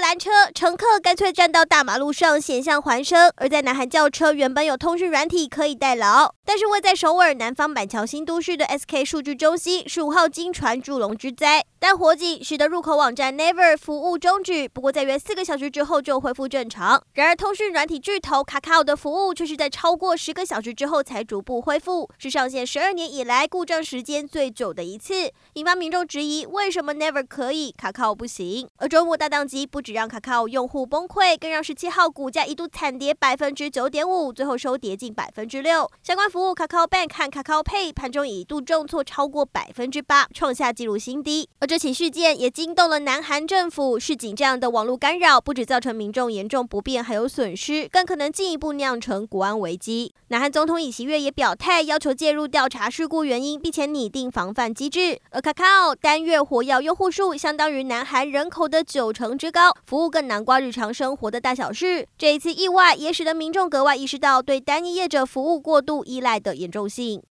拦车，乘客干脆站到大马路上险象环生。而在南韩轿车原本有通讯软体可以代劳，但是位在首尔南方板桥新都市的 SK 数据中心十五号经传猪笼之灾，但火警使得入口网站 Never 服务终止。不过在约四个小时之后就恢复正常。然而通讯软体巨头 Kakao 的服务却是在超过十个小时之后才逐步恢复，是上线十二年以来故障时间最久的一次，引发民众质疑为什么 Never 可以，Kakao 不行。而周末大当机。不让卡卡奥用户崩溃，更让十七号股价一度惨跌百分之九点五，最后收跌近百分之六。相关服务卡卡奥 Bank 和卡卡奥 Pay 盘中一度重挫超过百分之八，创下纪录新低。而这起事件也惊动了南韩政府，示警这样的网络干扰不止造成民众严重不便，还有损失，更可能进一步酿成国安危机。南韩总统尹锡悦也表态，要求介入调查事故原因，并且拟定防范机制。而卡卡奥单月活跃用户数相当于南韩人口的九成之高。服务更难瓜日常生活的大小事，这一次意外也使得民众格外意识到对单一业者服务过度依赖的严重性。